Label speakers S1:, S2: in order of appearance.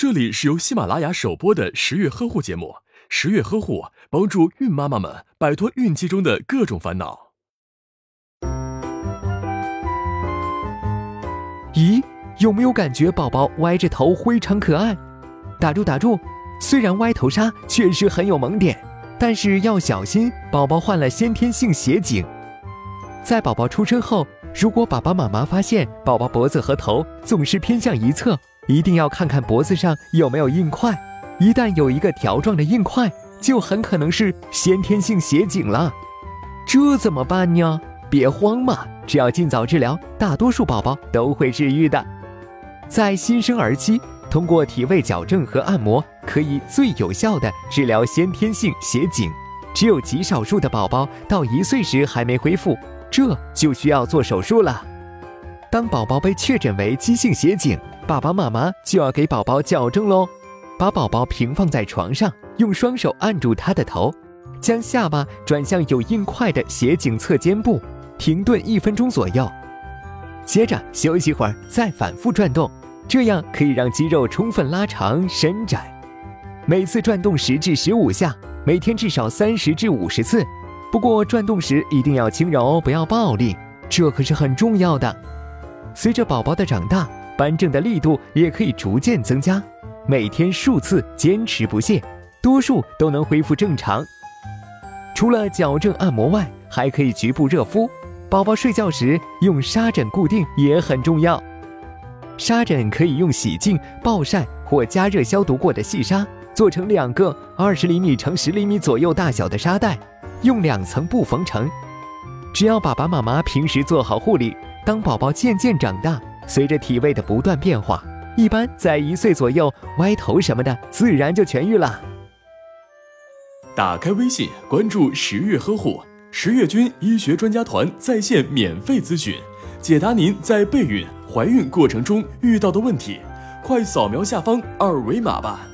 S1: 这里是由喜马拉雅首播的十月呵护节目。十月呵护帮助孕妈妈们摆脱孕期中的各种烦恼。
S2: 咦，有没有感觉宝宝歪着头非常可爱？打住打住，虽然歪头杀确实很有萌点，但是要小心，宝宝患了先天性斜颈。在宝宝出生后，如果爸爸妈妈发现宝宝脖子和头总是偏向一侧，一定要看看脖子上有没有硬块，一旦有一个条状的硬块，就很可能是先天性斜颈了。这怎么办呢？别慌嘛，只要尽早治疗，大多数宝宝都会治愈的。在新生儿期，通过体位矫正和按摩，可以最有效的治疗先天性斜颈。只有极少数的宝宝到一岁时还没恢复，这就需要做手术了。当宝宝被确诊为畸性斜颈，爸爸妈妈就要给宝宝矫正喽。把宝宝平放在床上，用双手按住他的头，将下巴转向有硬块的斜颈侧肩部，停顿一分钟左右。接着休息会儿，再反复转动，这样可以让肌肉充分拉长伸展。每次转动十至十五下，每天至少三十至五十次。不过转动时一定要轻柔，不要暴力，这可是很重要的。随着宝宝的长大，扳正的力度也可以逐渐增加。每天数次，坚持不懈，多数都能恢复正常。除了矫正按摩外，还可以局部热敷。宝宝睡觉时用纱枕固定也很重要。纱枕可以用洗净、暴晒或加热消毒过的细纱做成两个二十厘米乘十厘米左右大小的纱袋，用两层布缝成。只要爸爸妈妈平时做好护理。当宝宝渐渐长大，随着体位的不断变化，一般在一岁左右，歪头什么的自然就痊愈了。
S1: 打开微信，关注十月呵护，十月军医学专家团在线免费咨询，解答您在备孕、怀孕过程中遇到的问题。快扫描下方二维码吧。